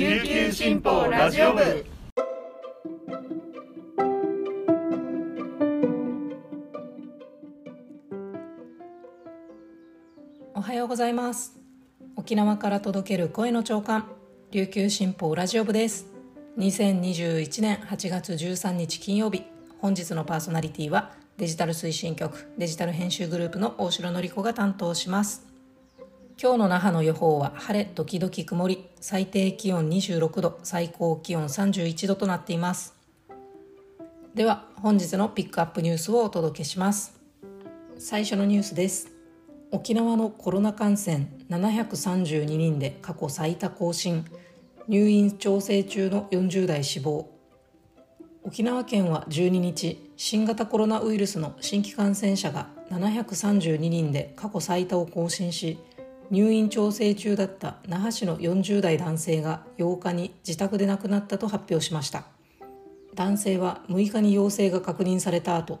琉球新報ラジオ部。おはようございます。沖縄から届ける声の長官琉球新報ラジオ部です。2021年8月13日金曜日本日のパーソナリティはデジタル推進局デジタル編集グループの大城典子が担当します。今日の那覇の予報は晴れ時々曇り。最低気温26度。最高気温31度となっています。では本日のピックアップニュースをお届けします。最初のニュースです。沖縄のコロナ感染。732人で過去最多更新。入院調整中の40代死亡。沖縄県は12日新型コロナウイルスの新規感染者が732人で過去最多を更新し入院調整中だった那覇市の40代男性が8日に自宅で亡くなったと発表しました。男性は6日に陽性が確認された後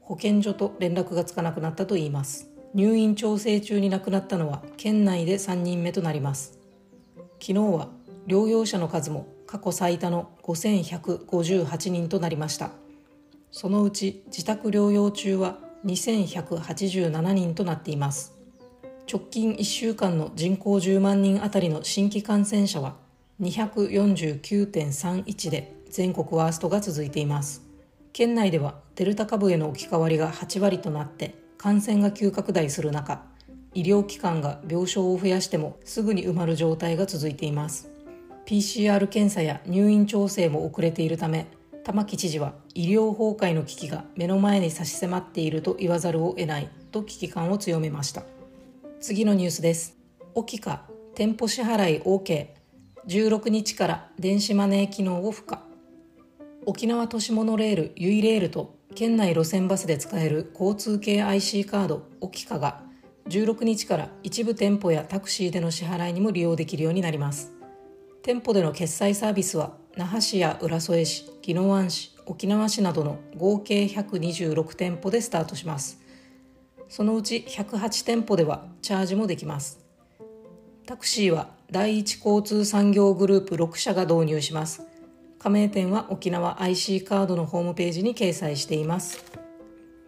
保健所と連絡がつかなくなったといいます。入院調整中に亡くなったのは県内で3人目となります。昨日は療養者の数も過去最多の5158人となりました。そのうち自宅療養中は2187人となっています。直近1週間の人口10万人あたりの新規感染者は249.31で全国ワーストが続いています。県内ではデルタ株への置き換わりが8割となって感染が急拡大する中医療機関が病床を増やしてもすぐに埋まる状態が続いています。PCR 検査や入院調整も遅れているため玉城知事は医療崩壊の危機が目の前に差し迫っていると言わざるを得ないと危機感を強めました。次のニュースです。沖か店舗支払い OK16 日から電子マネー機能を付加沖縄都市モノレールユイレールと県内路線バスで使える交通系 IC カードオキカが16日から一部店舗やタクシーでの支払いにも利用できるようになります。店舗での決済サービスは那覇市や浦添市宜野湾市沖縄市などの合計126店舗でスタートします。そのうち108店舗ではチャージもできます。タクシーは第一交通産業グループ6社が導入します。加盟店は沖縄 IC カードのホームページに掲載しています。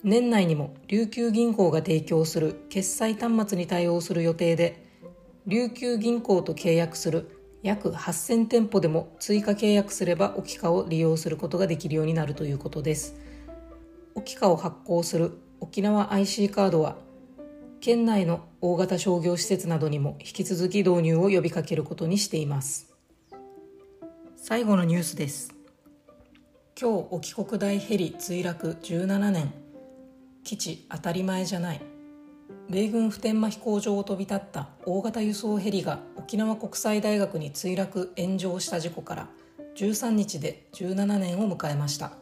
年内にも琉球銀行が提供する決済端末に対応する予定で琉球銀行と契約する約8000店舗でも追加契約すれば置き化を利用することができるようになるということです。置き化を発行する沖縄 IC カードは県内の大型商業施設などにも引き続き導入を呼びかけることにしています。最後のニュースです。今日沖国大ヘリ墜落17年。基地当たり前じゃない。米軍普天間飛行場を飛び立った大型輸送ヘリが沖縄国際大学に墜落炎上した事故から13日で17年を迎えました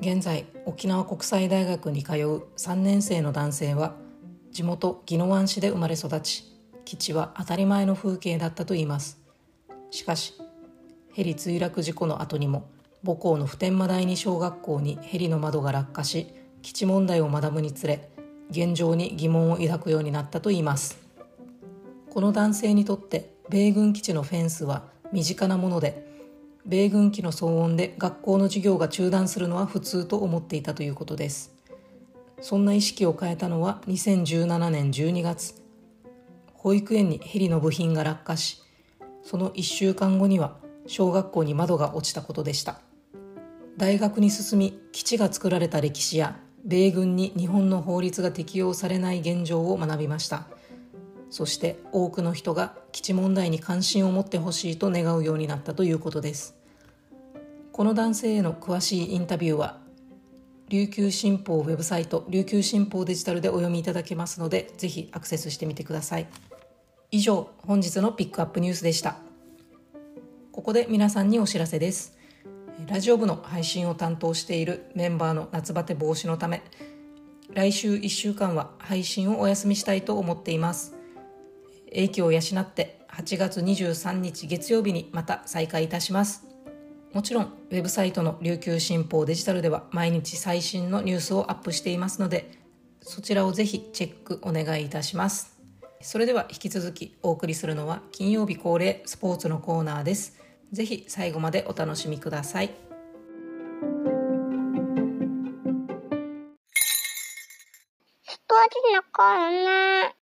現在沖縄国際大学に通う3年生の男性は地元宜野湾市で生まれ育ち基地は当たり前の風景だったといいます。しかしヘリ墜落事故の後にも母校の普天間第二小学校にヘリの窓が落下し基地問題を学ぶにつれ現状に疑問を抱くようになったといいます。この男性にとって米軍基地のフェンスは身近なもので米軍機の騒音で学校の授業が中断するのは普通と思っていたということです。そんな意識を変えたのは2017年12月。保育園にヘリの部品が落下しその1週間後には小学校に窓が落ちたことでした。大学に進み基地が作られた歴史や米軍に日本の法律が適用されない現状を学びました。そして多くの人が基地問題に関心を持ってほしいと願うようになったということです。この男性への詳しいインタビューは琉球新報ウェブサイト琉球新報デジタルでお読みいただけますのでぜひアクセスしてみてください。以上本日のピックアップニュースでした。ここで皆さんにお知らせです。ラジオ部の配信を担当しているメンバーの夏バテ防止のため来週1週間は配信をお休みしたいと思っています。影響を養って8月23日月曜日にまた再開いたします。もちろんウェブサイトの琉球新報デジタルでは毎日最新のニュースをアップしていますのでそちらをぜひチェックお願いいたします。それでは引き続きお送りするのは金曜日恒例スポーツのコーナーです。ぜひ最後までお楽しみください。スポーツのコーナー。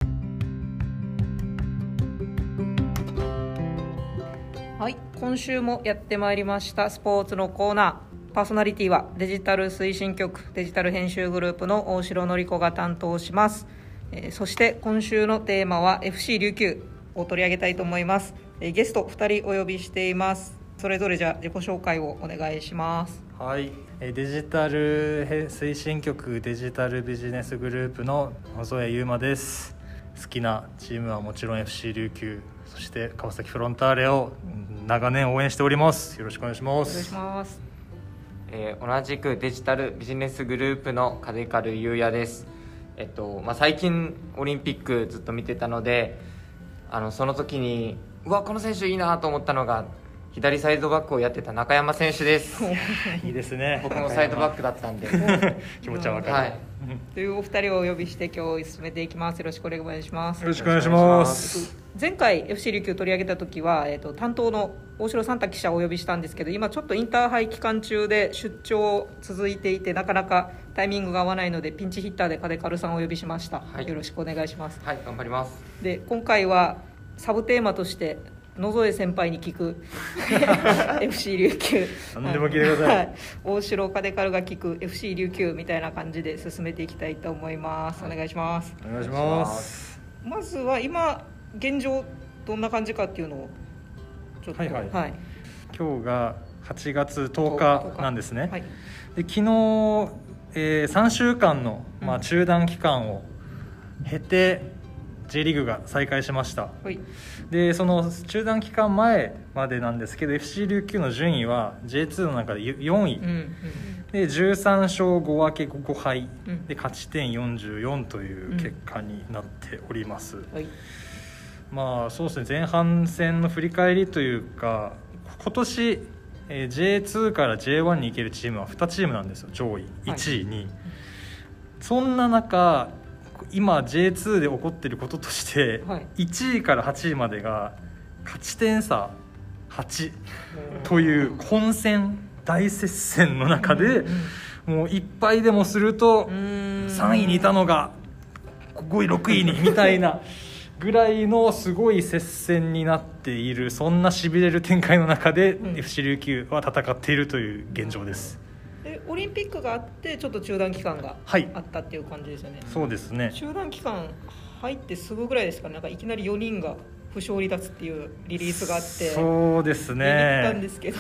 はい今週もやってまいりましたスポーツのコーナー。パーソナリティはデジタル推進局デジタル編集グループの大城典子が担当します、えーそして今週のテーマは FC 琉球を取り上げたいと思います、えーゲスト2人お呼びしています。それぞれじゃあ自己紹介をお願いします。はい、デジタル推進局デジタルビジネスグループの野添優馬です。好きなチームはもちろん FC 琉球。そして川崎フロンターレを長年応援しております。よろしくお願いしまお願いしすます。えー同じくデジタルビジネスグループの金軽優也です、えっとまあ、最近オリンピックずっと見てたのであのその時にうわこの選手いいなと思ったのが左サイドバックをやってた中山選手です。いいですね。僕もサイドバックだったんで。気持ちはわかる、はい。というお二人をお呼びして今日進めていきます。よろしくお願いします。よろしくお願いします。前回 FC 琉球取り上げた時は、えー、と担当の大城サンタ記者をお呼びしたんですけど今ちょっとインターハイ期間中で出張続いていてなかなかタイミングが合わないのでピンチヒッターで金カルさんをお呼びしました、はい。よろしくお願いします。はい頑張ります。で今回はサブテーマとして野添先輩に聞く。FC 琉球。何でも聞いてください。はい、大城金カルが聞く。FC 琉球みたいな感じで進めていきたいと思います。お願いします。お願いします。まずは今現状どんな感じかっていうのをちょっと。はいはい。はい。今日が8月10日なんですね、はい。で昨日、え3週間の、まあ、中断期間を経て J リーグが再開しました。はいでその中断期間前までなんですけど FC 琉球の順位は J2 の中で4位、うんうんで13勝5分け5敗、うん。で勝ち点44という結果になっております、はい。まあそうですね。前半戦の振り返りというか今年、えー J2 から J1 に行けるチームは2チームなんですよ。上位。はい。1位、2位。そんな中今 J2 で起こっていることとして、はい。1位から8位までが勝ち点差8という混戦大接戦の中で、もう1敗でもするとうん。3位にいたのが5位6位にみたいな ぐらいのすごい接戦になっているそんなしびれる展開の中でうん。FC 琉球は戦っているという現状です。でオリンピックがあってちょっと中断期間がはい。あったっていう感じですよね、そうですね。中断期間入ってすぐぐらいですかね。なんかいきなり4人が負傷離脱っていうリリースがあってそうです見に行ったんでねすけど。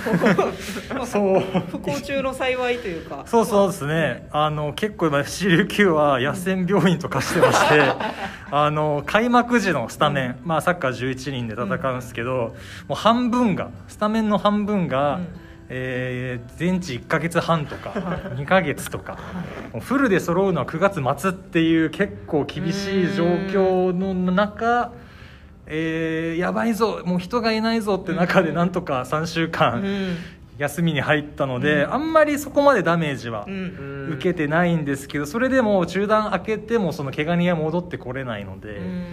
ま あそう。不幸中の幸いというか。そうそうですね、あの結構今 FC 琉球は野戦病院とかしてまして あの開幕時のスタメン、まあ、サッカー11人で戦うんですけど、もう半分がスタメンの半分が、うんえー全治1か月半とか2か月とかフルで揃うのは9月末っていう結構厳しい状況の中、えーやばいぞもう人がいないぞって中でなんとか3週間、うん。休みに入ったので、うん。あんまりそこまでダメージはうん。受けてないんですけどそれでも中断明けてもその怪我人は戻ってこれないので、うん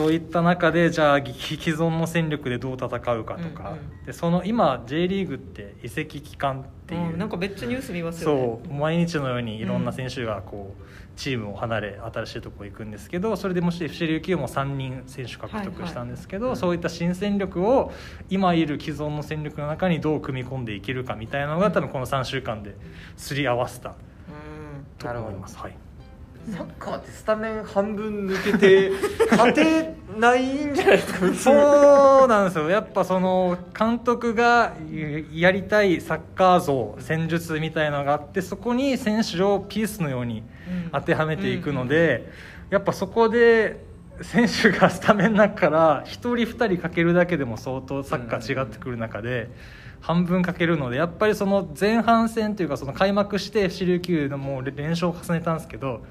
そういった中でじゃあぎ既存の戦力でどう戦うかとか、うんうんでその今 J リーグって移籍期間っていう、うんなんかめっちゃニュース見ますよね。そう。毎日のようにいろんな選手がこう、チームを離れ新しいところ行くんですけどそれでもし FC 琉球も3人選手獲得したんですけど、そういった新戦力を今いる既存の戦力の中にどう組み込んでいけるかみたいなのが多分この3週間ですり合わせたうんと思います。はいサッカーってスタメン半分抜けて 勝てないんじゃないですかそうなんですよ。やっぱその監督がやりたいサッカー像戦術みたいのがあってそこに選手をピースのようにうん。当てはめていくので、やっぱそこで選手がスタメンの中から1人2人かけるだけでも相当サッカー違ってくる中で。半分かけるのでやっぱりその前半戦というかその開幕して FC 琉球のもう連勝を重ねたんですけど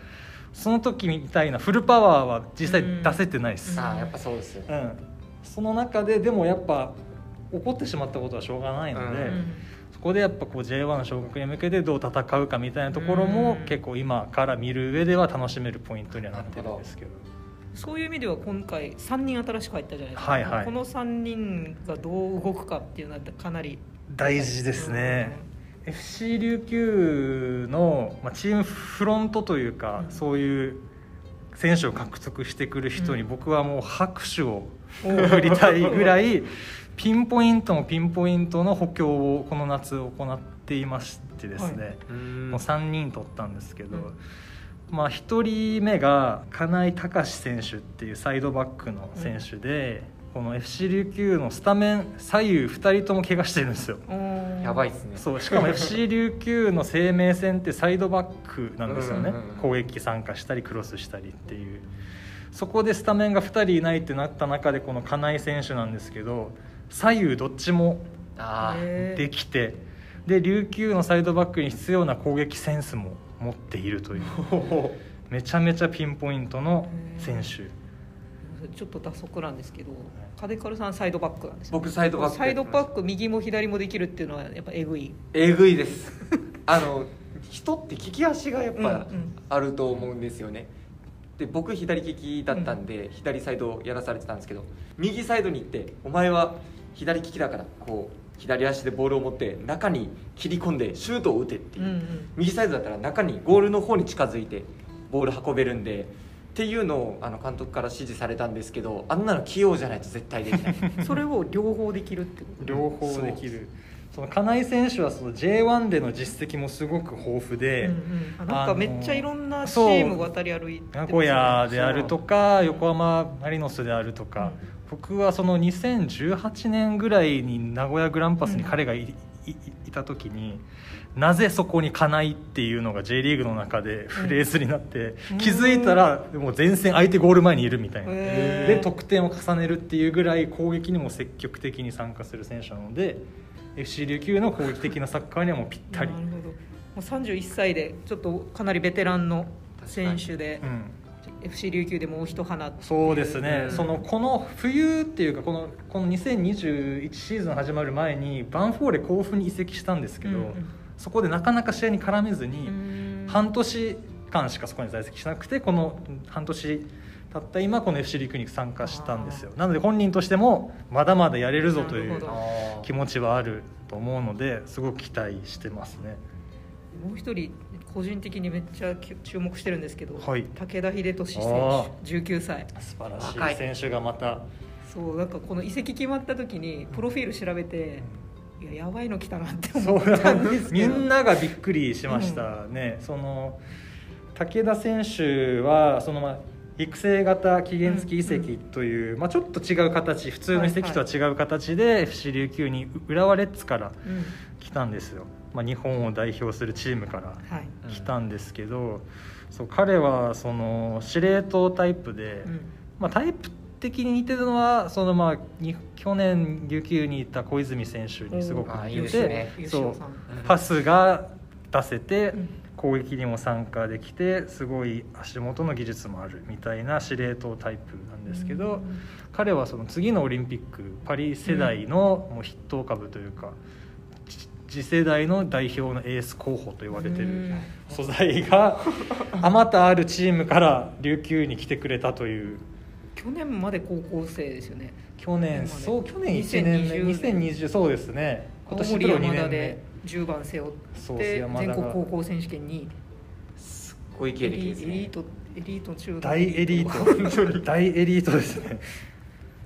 その時みたいなフルパワーは実際出せてないです、ああやっぱそうですよ。ねうん、その中ででもやっぱ起こってしまったことはしょうがないので、うん。そこでやっぱこう J1 昇格に向けてどう戦うかみたいなところもうん。結構今から見る上では楽しめるポイントにはなってるんですけど、そういう意味では今回3人新しく入ったじゃないですか、はいはい。この3人がどう動くかっていうのはかなり大事ですね、FC 琉球の、まあ、チームフロントというか、うん。そういう選手を獲得してくる人にうん。僕はもう拍手をうん送りたいぐらいピンポイントもピンポイントの補強をこの夏行っていましてですね、うん。もう3人取ったんですけど、うんまあ、1人目が金井隆選手っていうサイドバックの選手で、この FC 琉球のスタメン左右2人とも怪我してるんですよ。やばいいっすね。そうしかも FC 琉球の生命線ってサイドバックなんですよね。うんうんうん攻撃参加したりクロスしたりっていう。そこでスタメンが2人いないってなった中でこの金井選手なんですけど左右どっちもできてで琉球のサイドバックに必要な攻撃センスも持っているという。めちゃめちゃピンポイントの選手。ちょっと打足なんですけどカデカルさんサイドバックなんですよ僕サイドバックサイドバック右も左もできるっていうのはやっぱえぐい。えぐいです。あの人って利き足がやっぱうんうんあると思うんですよね。で僕左利きだったんで、左サイドやらされてたんですけど右サイドに行ってお前は左利きだからこう左足でボールを持って中に切り込んでシュートを打てっていう、うんうん。右サイドだったら中にゴールの方に近づいてボール運べるんでっていうのをあの監督から指示されたんですけどあんなの器用じゃないと絶対できない。それを両方できるってこと？両方できる。その金井選手はその J1 での実績もすごく豊富で、うんうん。あなんかめっちゃいろんなチーム渡り歩いてますね。名古屋であるとか横浜マリノスであるとか、僕はその2018年ぐらいに名古屋グランパスに彼がい,い、いた時になぜそこに金井っていうのが J リーグの中でフレーズになって、うん。気づいたらもう前線相手ゴール前にいるみたいな、へー。で得点を重ねるっていうぐらい攻撃にも積極的に参加する選手なので FC 琉球の攻撃的なサッカーにはもうぴったり。なる。ほど。もう31歳でちょっとかなりベテランの選手で。うん FC 琉球でもう一花そうですね、うん。そのこの冬っていうかこのこの2021シーズン始まる前にバンフォーレ甲府に移籍したんですけど、うんうん。そこでなかなか試合に絡めずに、うん。半年間しかそこに在籍しなくてこの半年経った今この FC 陸に参加したんですよ。なので本人としてもまだまだやれるぞという気持ちはあると思うのですごく期待してますね。もう一人個人的にめっちゃ注目してるんですけど、はい。武田秀俊選あ手19歳。素晴らしい選手がまた。そうなんかこの移籍決まった時にプロフィール調べて、いややばいの来たなって思そうったんですみけど。んながびっくりしました。ね、その武田選手はその、まあ、育成型期限付き移籍という、まあ、ちょっと違う形普通の移籍とは違う形で FC 琉球に浦和レッズからうん。来たんですよ、まあ、日本を代表するチームからはい。来たんですけど、そう彼はその司令塔タイプで、うん。まあ、タイプ的に似てるのはそのまあに去年琉球にいた小泉選手にすごく似てて、ね。そう。パスが出せてうん。攻撃にも参加できてすごい足元の技術もあるみたいな司令塔タイプなんですけど、うん。彼はその次のオリンピックパリ世代のもう筆頭株というか、じ次世代の代表のエース候補と言われてるうん。素材が あまたあるチームから琉球に来てくれたという。去年まで高校生ですよね。去年そう去年1年目2020 2020そうですね。今年プロ2山田で年目。10番背負って全国高校選手権に。すっごい経エ歴ですね。リエリートエリート中の大エリート。大エリートですね。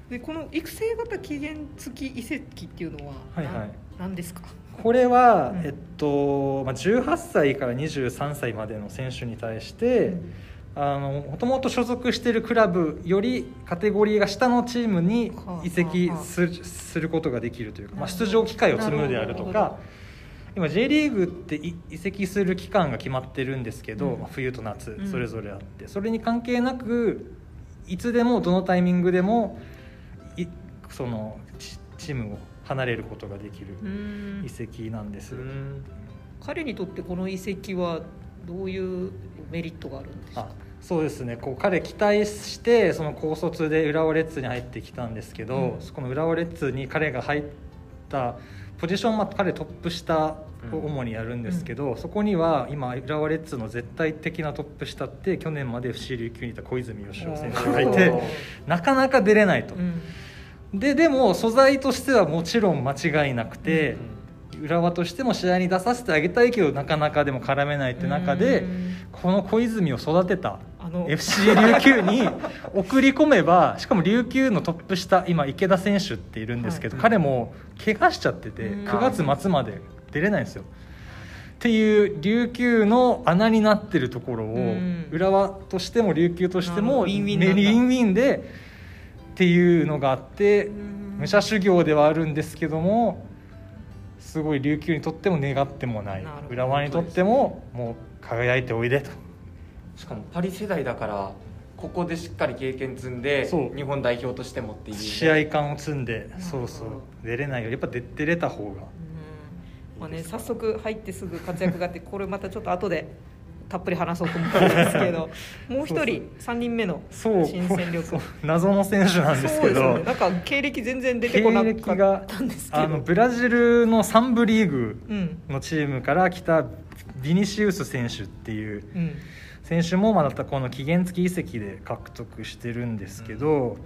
でこの育成型期限付き移籍っていうのははいはい。ですか？これは、うん。えっとまあ、18歳から23歳までの選手に対して、あのもともと所属しているクラブよりカテゴリーが下のチームに移籍するすることができるというか、まあ、出場機会を積むであるとか。今 J リーグってい移籍する期間が決まってるんですけど、うん。まあ冬と夏うん。それぞれあって、それに関係なくいつでもどのタイミングでもいそのチチームを離れることができるうーん。移籍なんです。うん。彼にとってこの移籍はどういうメリットがあるんですあかそうですね。こう彼期待してその高卒で浦和レッズに入ってきたんですけど、うん。そこの浦和レッズに彼が入っったポジション、まあ、彼トップ下を主にやるんですけど、そこには今浦和レッズの絶対的なトップ下って去年まで FC 琉球にいた小泉義雄選手がいてなかなか出れないと。うんででも素材としてはもちろん間違いなくて、浦和としても試合に出させてあげたいけどなかなかでも絡めないって中で、うん。この小泉を育てた FC 琉球に送り込めばしかも琉球のトップ下今池田選手っているんですけど、はい。彼も怪我しちゃっててうん。9月末まで出れないんですよ。っていう琉球の穴になってるところをうん。浦和としても琉球としてもウィンウィンでっていうのがあってうん。武者修行ではあるんですけどもすごい琉球にとっても願ってもない。浦和にとってももう輝いておいでと。しかもパリ世代だからここでしっかり経験積んで日本代表としてもっていう試合感を積んでそうそう。出れないよりやっぱ出出れた方が。うん。まあね、早速入ってすぐ活躍があってこれまたちょっと後でたっぷり話そうと思ったんですけど もう一人3人目の新戦力。謎の選手なんですけど。ね。なんか経歴全然出てこなかったんですけど。あのブラジルの3部リーグうんのチームから来たビニシウス選手っていううん選手もまたこの期限付き移籍で獲得してるんですけど、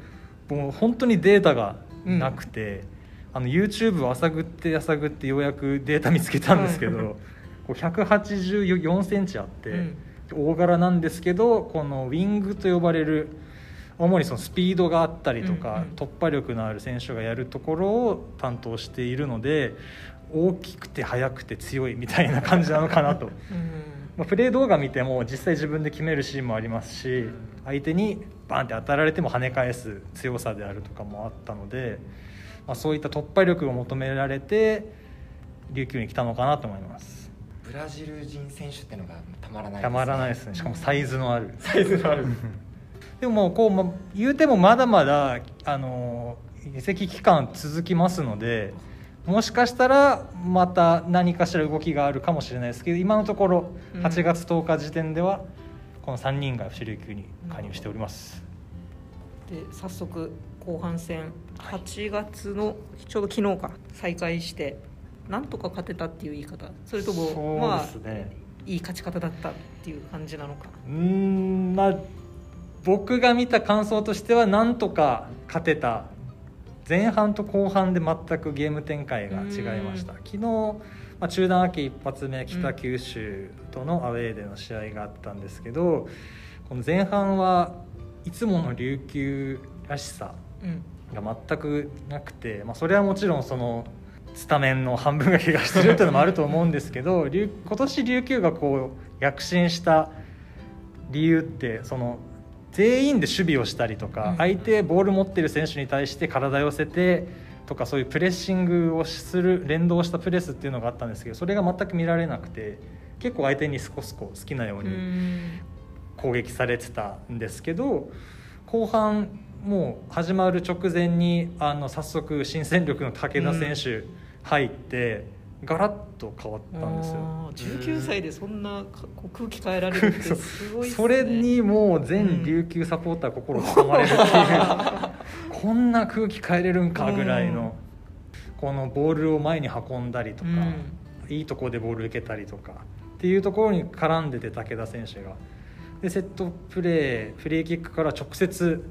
もう本当にデータがなくて、あの YouTube を浅ぐって浅ぐってようやくデータ見つけたんですけど、184センチあって、うん。大柄なんですけどこのウィングと呼ばれる主にそのスピードがあったりとか、うんうん突破力のある選手がやるところを担当しているので大きくて速くて強いみたいな感じなのかなと。うんまあ、プレー動画見ても実際自分で決めるシーンもありますし相手にバンって当たられても跳ね返す強さであるとかもあったので、まあ、そういった突破力を求められて琉球に来たのかなと思いますブラジル人選手ってのがたまらないたまらないですね。しかもサイズのある。サイズのある。でももうこう、まあ、言うてもまだまだあの移籍期間続きますのでもしかしたらまた何かしら動きがあるかもしれないですけど今のところうん。8月10日時点ではこの3人が FC 琉球に加入しております、で早速後半戦8月のちょうど昨日か再開してなんとか勝てたっていう言い方。それともまあね、いい勝ち方だったっていう感じなのか。うーん。まあ僕が見た感想としてはなんとか勝てた。前半と後半で全くゲーム展開が違いました。うん昨日、まあ、中断明け一発目北九州とのアウェーでの試合があったんですけどこの前半はいつもの琉球らしさうん。が全くなくて、まあ、それはもちろんそのスタメンの半分が怪我してるっていうのもあると思うんですけど 琉今年琉球がこう躍進した理由ってその全員で守備をしたりとか、うん。相手ボール持ってる選手に対して体寄せてとかそういうプレッシングをする連動したプレスっていうのがあったんですけどそれが全く見られなくて結構相手に少しこう好きなよううにん。攻撃されてたんですけど後半もう始まる直前にあの早速新戦力の武田選手入って、ガラッと変わったんですよ。あー19歳でそんな空気変えられるって すごいね。それにもう全琉球サポーター心つかまれる。っていう、こんな空気変えれるんかぐらいの、このボールを前に運んだりとか、いいところでボール受けたりとかっていうところに絡んでて武田選手が。でセットプレーフリーキックから直接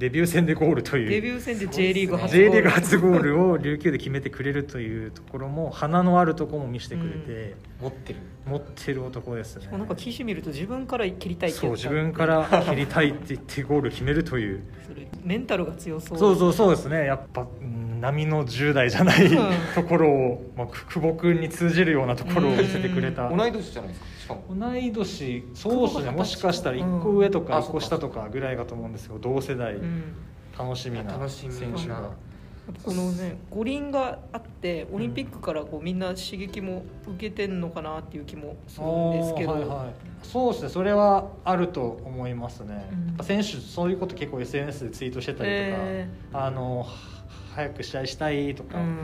デビュー戦でゴールという。デビュー戦で J リーグ初 J ゴール。リーグ初ゴールを琉球で決めてくれるというところも花のあるところも見せてくれて、持ってる。持ってる男ですね。もうなんか記事見ると自分から切りたいってそう自分から切りたいって言ってゴール決めるという。メンタルが強そう。そうそうそうですね。やっぱうん波の10代じゃないうん。ところを、まあ、く久保君に通じるようなところを見せてくれた。同い年じゃないですか同い年そうですねもしかしたら1個上とか1個下とかぐらいかと思うんですけど同世代うん。楽しみな楽しみ。な選手が。このね五輪があってオリンピックからこうみんな刺激も受けてんのかなっていう気もするんですけど、はいはい。そうですねそれはあると思いますね、うん。やっぱ選手そういうこと結構 SNS でツイートしてたりとか、えあのは早く試合したいとか、うん。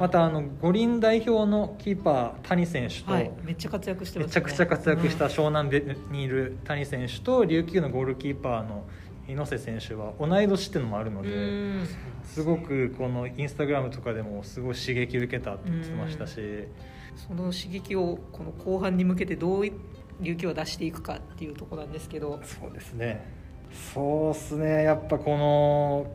またあの五輪代表のキーパー谷選手と、はい。めっちゃ活躍してめますちゃくちゃ活躍した湘南にいる谷選手と琉球のゴールキーパーの猪瀬選手は同い年っていうのもあるので、うん。すごくこのインスタグラムとかでもすごい刺激受けたって言ってましたし、その刺激をこの後半に向けてどう琉球は出していくかっていうところなんですけど。そうですね。そうっすね。やっぱこの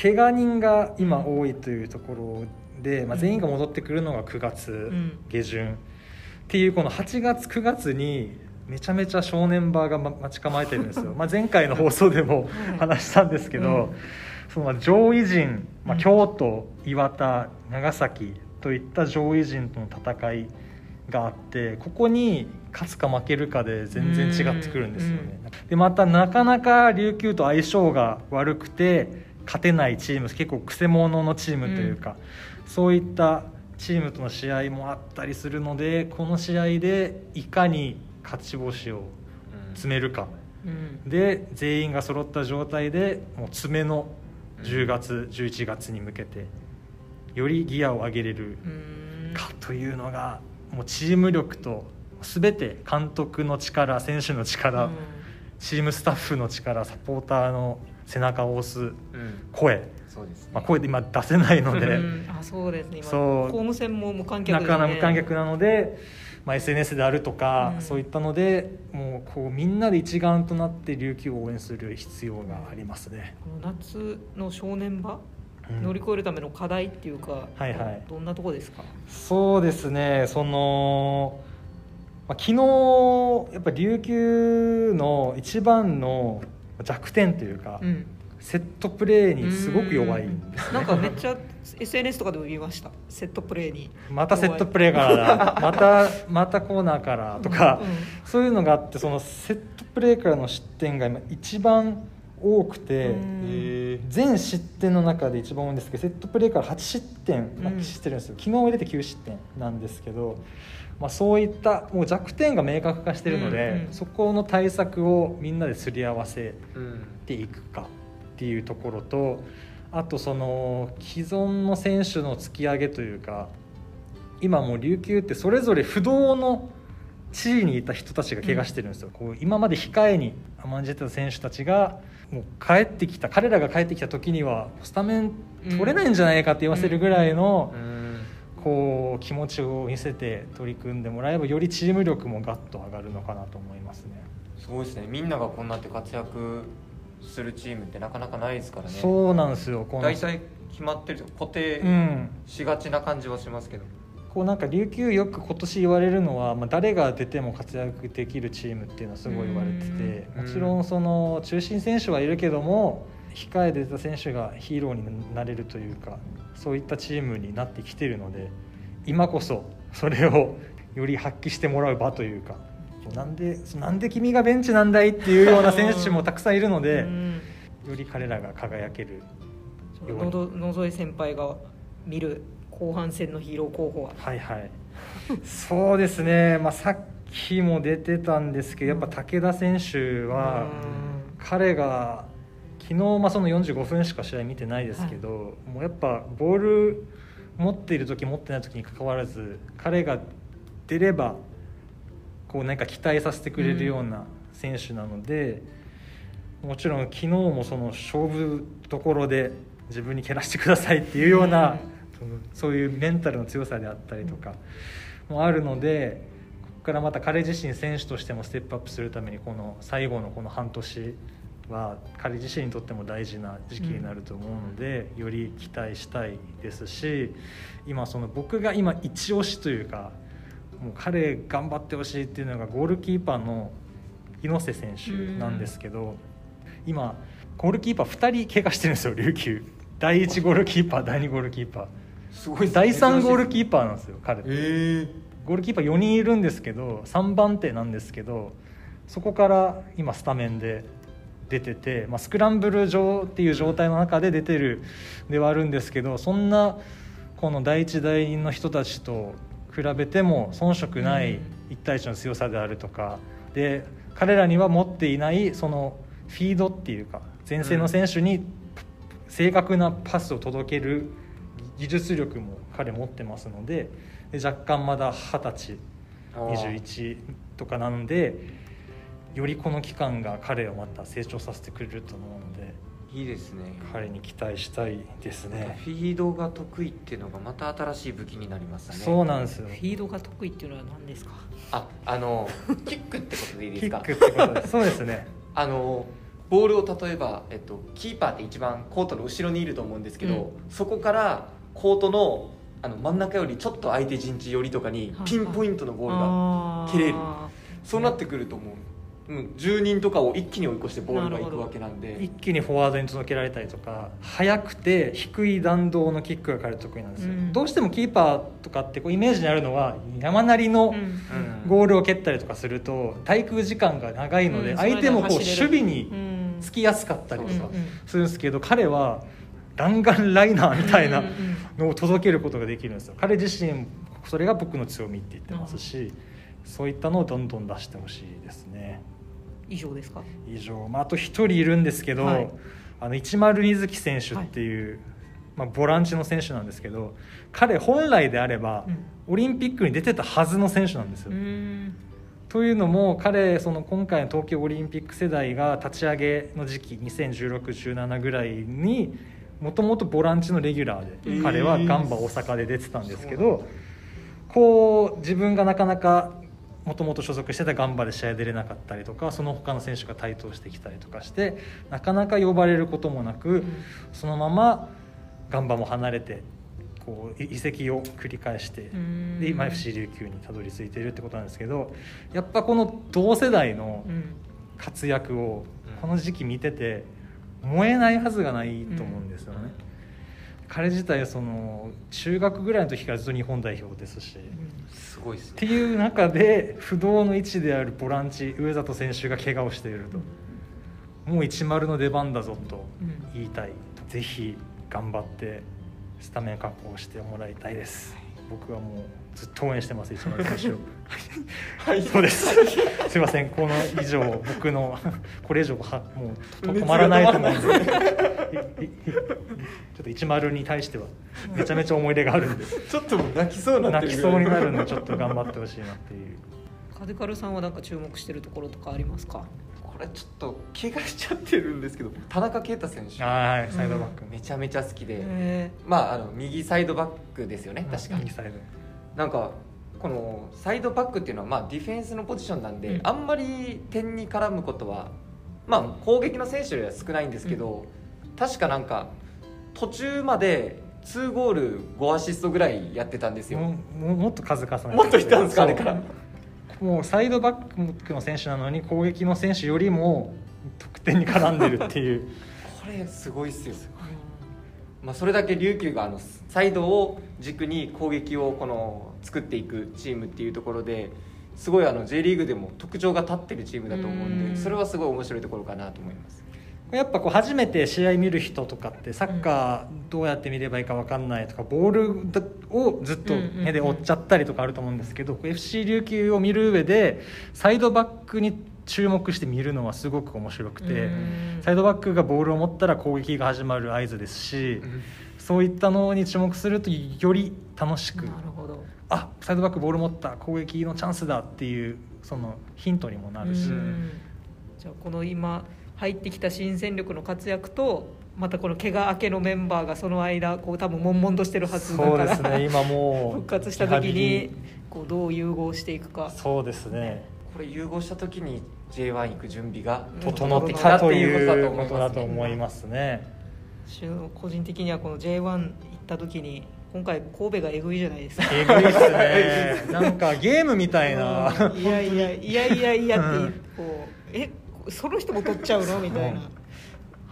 怪我人が今多いというところで、まあ、全員が戻ってくるのが9月ん。下旬、っていうこの8月9月にめちゃめちゃ正念場がま待ち構えてるんですよ。まあ前回の放送でもはい。話したんですけど、うん。その上位陣、まあ、うん。京都岩田長崎といった上位陣との戦いがあってここに勝つか負けるかで全然違ってくるんですよね。でまたなかなか琉球と相性が悪くて勝てないチーム結構くせ者のチームというか、そういったチームとの試合もあったりするのでこの試合でいかに勝ち星を詰めるか。うん。で全員が揃った状態でもう詰めの10月、11月に向けてよりギアを上げれるうん。かというのがもうチーム力と全て監督の力選手の力、うん。チームスタッフの力サポーターの背中を押すうん。声、そうですね、まあ、声で今出せないので。うんあそうですね。今そう。公務戦も無観客で、ね、なかなか無観客なので、まあ、SNS であるとか、うん。そういったのでもうこうみんなで一丸となって琉球を応援する必要がありますね。この夏の正念場、うん。乗り越えるための課題っていうか、はいはい。どんなとこですか？そうですね。その、まあ、昨日やっぱ琉球の一番の弱点というか、うん。セットプレーにすごく弱い。んですうん。なんかめっちゃ SNS とかでも見ました。セットプレーに。またセットプレーからだ。またまたコーナーからとか、うん。うん。そういうのがあってそのセットプレーからの失点が今一番多くて、全失点の中で一番多いんですけどセットプレーから8失点うん。してるんですよ、昨日入れて9失点なんですけど、まあ、そういったもう弱点が明確化してるので、うんうん。そこの対策をみんなですり合わせうん。ていくかっていうところとあとその既存の選手の突き上げというか今もう琉球ってそれぞれ不動の地位にいた人たちが怪我してるんですよ、こう今まで控えに甘んじてた選手たちがもう帰ってきた彼らが帰ってきた時にはスタメン取れないんじゃないかって言わせるぐらいのうん。こう気持ちを見せて取り組んでもらえばよりチーム力もガッと上がるのかなと思いますね。すごいですね。みんながこんなって活躍するチームってなかなかないですからね。そうなんですよ大体決まってる固定うん。しがちな感じはしますけど、こうなんか琉球よく今年言われるのは、まあ、誰が出ても活躍できるチームっていうのはすごい言われててうん。もちろんその中心選手はいるけども控えで出た選手がヒーローになれるというかそういったチームになってきてるので今こそそれをより発揮してもらう場というかなんでなんで君がベンチなんだいっていうような選手もたくさんいるのでうん。より彼らが輝けるそうのど野添先輩が見る後半戦のヒーロー候補は。はいはい。そうですね、まあ、さっきも出てたんですけどやっぱ武田選手は彼が昨日まあその45分しか試合見てないですけど、もうやっぱボール持っている時持ってない時にかかわらず彼が出ればこうなんか期待させてくれるような選手なので、もちろん昨日もその勝負どころで自分に蹴らしてくださいっていうような、うんそのそういうメンタルの強さであったりとかもあるのでここからまた彼自身選手としてもステップアップするためにこの最後のこの半年は彼自身にとっても大事な時期になると思うので、より期待したいですし今その僕が今一押しというかもう彼頑張ってほしいっていうのがゴールキーパーの猪瀬選手なんですけど、今ゴールキーパー2人怪我してるんですよ琉球。第1ゴールキーパー第2ゴールキーパー。すごい第3ゴールーキーパーなんですよ彼。え。ー、ゴールキーパー4人いるんですけど3番手なんですけどそこから今スタメンで出てて、まあ、スクランブル上っていう状態の中で出てるではあるんですけどそんなこの第一第二の人たちと比べても遜色ない1対1の強さであるとかで彼らには持っていないそのフィードっていうか前線の選手に正確なパスを届ける技術力も彼持ってますのでで若干まだ二十歳あー。21とかなのでよりこの期間が彼をまた成長させてくれると思うのでいいですね。彼に期待したいですね。フィードが得意っていうのがまた新しい武器になりましたね。そうなんですよ。フィードが得意っていうのは何ですか？ああのキックってことでいいですか？キックってことですそうですね。あのボールを例えば、えっと、キーパーって一番コートの後ろにいると思うんですけど、そこからコートのあの真ん中よりちょっと相手陣地寄りとかにはいピンポイントのボールが蹴れる。そうなってくると思う、うん、10人とかを一気に追い越してボールがいくわけなんで。一気にフォワードに届けられたりとか速くて低い弾道のキックが彼得意なんですよ、うん。どうしてもキーパーとかってこうイメージにあるのは山なりのうん。うんゴールを蹴ったりとかすると滞空時間が長いのでうん。相手もこう守備にうん。つきやすかったりとかうんうんするんですけど彼は弾丸ライナーみたいなうんうんのを届けることができるんですよ。彼自身それが僕の強みって言ってますしそういったのをどんどん出してほしいですね。以上ですか？以上、まあ、あと1人いるんですけど、はい。あの102月選手っていう、まあ、ボランチの選手なんですけど彼本来であれば、うん。オリンピックに出てたはずの選手なんですよ。うん。というのも彼その今回の東京オリンピック世代が立ち上げの時期201617ぐらいにもともとボランチのレギュラーで、えー。彼はガンバ大阪で出てたんですけどこう自分がなかなかもともと所属してたガンバで試合出れなかったりとかその他の選手が台頭してきたりとかしてなかなか呼ばれることもなく、そのままガンバも離れてこうい移籍を繰り返して。うん。で今 FC 琉球にたどり着いているってことなんですけどやっぱこの同世代のうん。活躍をうん。この時期見てて燃えないはずがないと思うんですよね、彼自体その中学ぐらいの時からずっと日本代表ですし、っすごいですね。ていう中で不動の位置であるボランチ上里選手が怪我をしていると。もう10の出番だぞとうん。言いたい。ぜひ頑張ってスタメン確保してもらいたいです僕はもうずっと応援してます一丸選手をはい。そうです。すいません。この以上僕のこれ以上はもうと止まらないと思うんで。ちょっと10に対してはめちゃめちゃ思い入れがあるんで。ちょっともう泣きそうになってる泣きそうになるんでちょっと頑張ってほしいなっていう。カデカルさんはなんか注目してるところとかありますか？これちょっと怪我しちゃってるんですけど田中圭太選手。はいサイドバック、めちゃめちゃ好きで、へまああの右サイドバックですよね確かに。なんかこのサイドバックっていうのはまあディフェンスのポジションなんで、うん。あんまり点に絡むことはまあ攻撃の選手よりは少ないんですけど、確かなんか途中まで2ゴール5アシストぐらいやってたんですよ、もっと数重ねてもっといたんですかあれからもうサイドバックの選手なのに攻撃の選手よりも得点に絡んでるっていう。これすごいっすよ、まあ、それだけ琉球があのサイドを軸に攻撃をこの作っていくチームっていうところですごいあの J リーグでも特徴が立ってるチームだと思うんうん。でそれはすごい面白いところかなと思いますやっぱこう初めて試合見る人とかってサッカーどうやって見ればいいか分かんないとかボールをずっと目で追っちゃったりとかあると思うんですけど FC 琉球を見る上でサイドバックに注目して見るのはすごく面白くてうん。サイドバックがボールを持ったら攻撃が始まる合図ですしそういったのに注目するとより楽しくあサイドバックボール持った攻撃のチャンスだっていうそのヒントにもなるし。うん。じゃあこの今入ってきた新戦力の活躍とまたこの怪我明けのメンバーがその間こう多分悶々としてるはずだそうからですね。今もう 復活した時にこうどう融合していくか。そうですね。これ融合した時に J1 行く準備が整ってきたといいううことだとことだと思思いますね。個人的にはこの J1 行った時に今回神戸がえぐいじゃないですか。えぐいっすね。なんかゲームみたいな。うん。いやいやいやいやいやって、うんこうえその人も取っちゃうの？みたいな。うん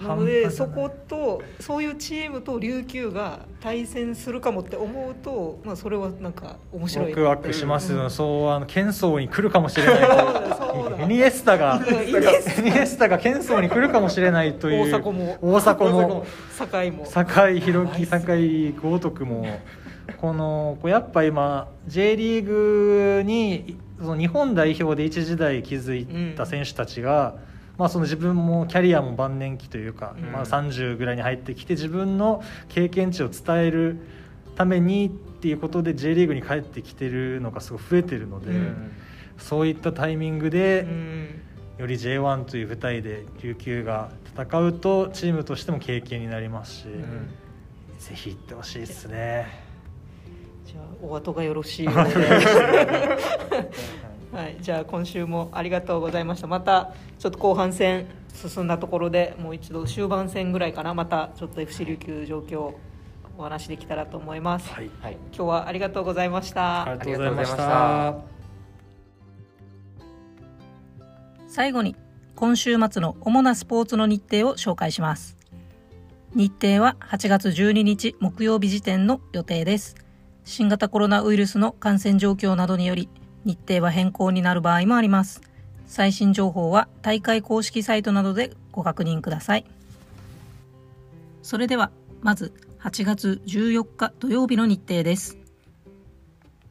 なのでそことそういうチームと琉球が対戦するかもって思うと、まあ、それはなんか面白い。ワクワクしますよ、うん。そうあの剣争に来るかもしれない。そうだ。そうだエニエスタが。うんイニエスタが剣争に来るかもしれないという大迫も。大迫も。堺も。酒井宏樹酒井豪徳もこのこうやっぱ今 J リーグにその日本代表で一時代築いた選手たちが、まあ、その自分もキャリアも晩年期というか、うん。まあ、30ぐらいに入ってきて自分の経験値を伝えるためにっていうことで J リーグに帰ってきてるのがすごい増えてるので、うん。そういったタイミングで、うん。より J1 という舞台で琉球が戦うとチームとしても経験になりますし、うん。ぜひ行ってほしいですね。じゃあお後がよろしい はい、じゃあ今週もありがとうございました。またちょっと後半戦進んだところでもう一度終盤戦ぐらいかな。またちょっと FC 琉球状況をお話できたらと思います、はい、はい。今日はありがとうございました、ありがとうございました。最後に今週末の主なスポーツの日程を紹介します。日程は8月12日木曜日時点の予定です新型コロナウイルスの感染状況などにより日程は変更になる場合もあります。最新情報は大会公式サイトなどでご確認ください。それではまず8月14日土曜日の日程です。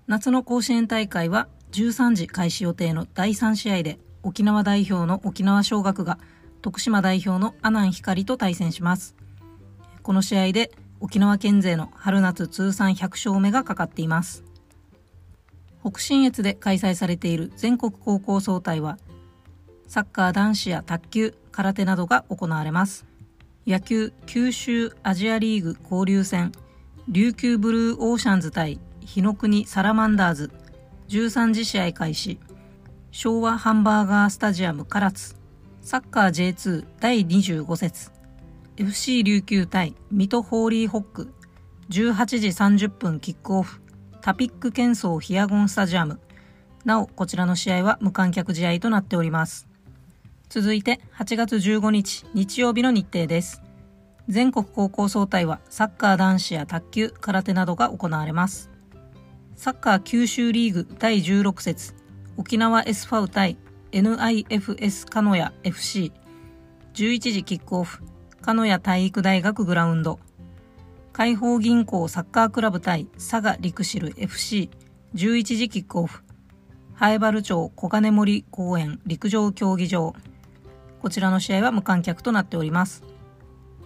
夏の甲子園大会は13時開始予定の第3試合で沖縄代表の沖縄尚学が徳島代表の阿南光と対戦します。この試合で沖縄県勢の春夏通算100勝目がかかっています。北信越で開催されている全国高校総体はサッカー男子や卓球空手などが行われます。野球九州アジアリーグ交流戦琉球ブルーオーシャンズ対日の国サラマンダーズ13時試合開始。昭和ハンバーガースタジアム唐津。サッカー J2 第25節。FC 琉球対水戸ホーリーホック。18時30分キックオフ。タピック喧騒ヒアゴンスタジアム。なおこちらの試合は無観客試合となっております。続いて8月15日日曜日の日程です。全国高校総体はサッカー男子や卓球空手などが行われます。サッカー九州リーグ第16節沖縄 S ファウ対 NIFS 鹿屋 FC11 時キックオフ。鹿屋体育大学グラウンド。海邦銀行サッカークラブ対佐賀陸シル FC11 時キックオフ。南原町小金森公園陸上競技場。こちらの試合は無観客となっております。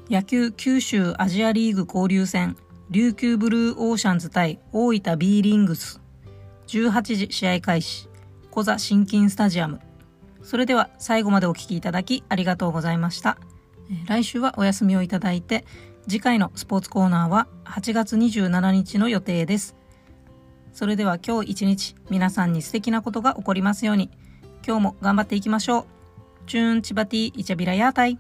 野球九州アジアリーグ交流戦。琉球ブルーオーシャンズ対大分 B リングス。18時試合開始。小座新金スタジアム。それでは最後までお聞きいただきありがとうございました。来週はお休みをいただいて次回のスポーツコーナーは8月27日の予定です。それでは今日一日皆さんに素敵なことが起こりますように。今日も頑張っていきましょう。チューンチバティイチャビラヤータイ。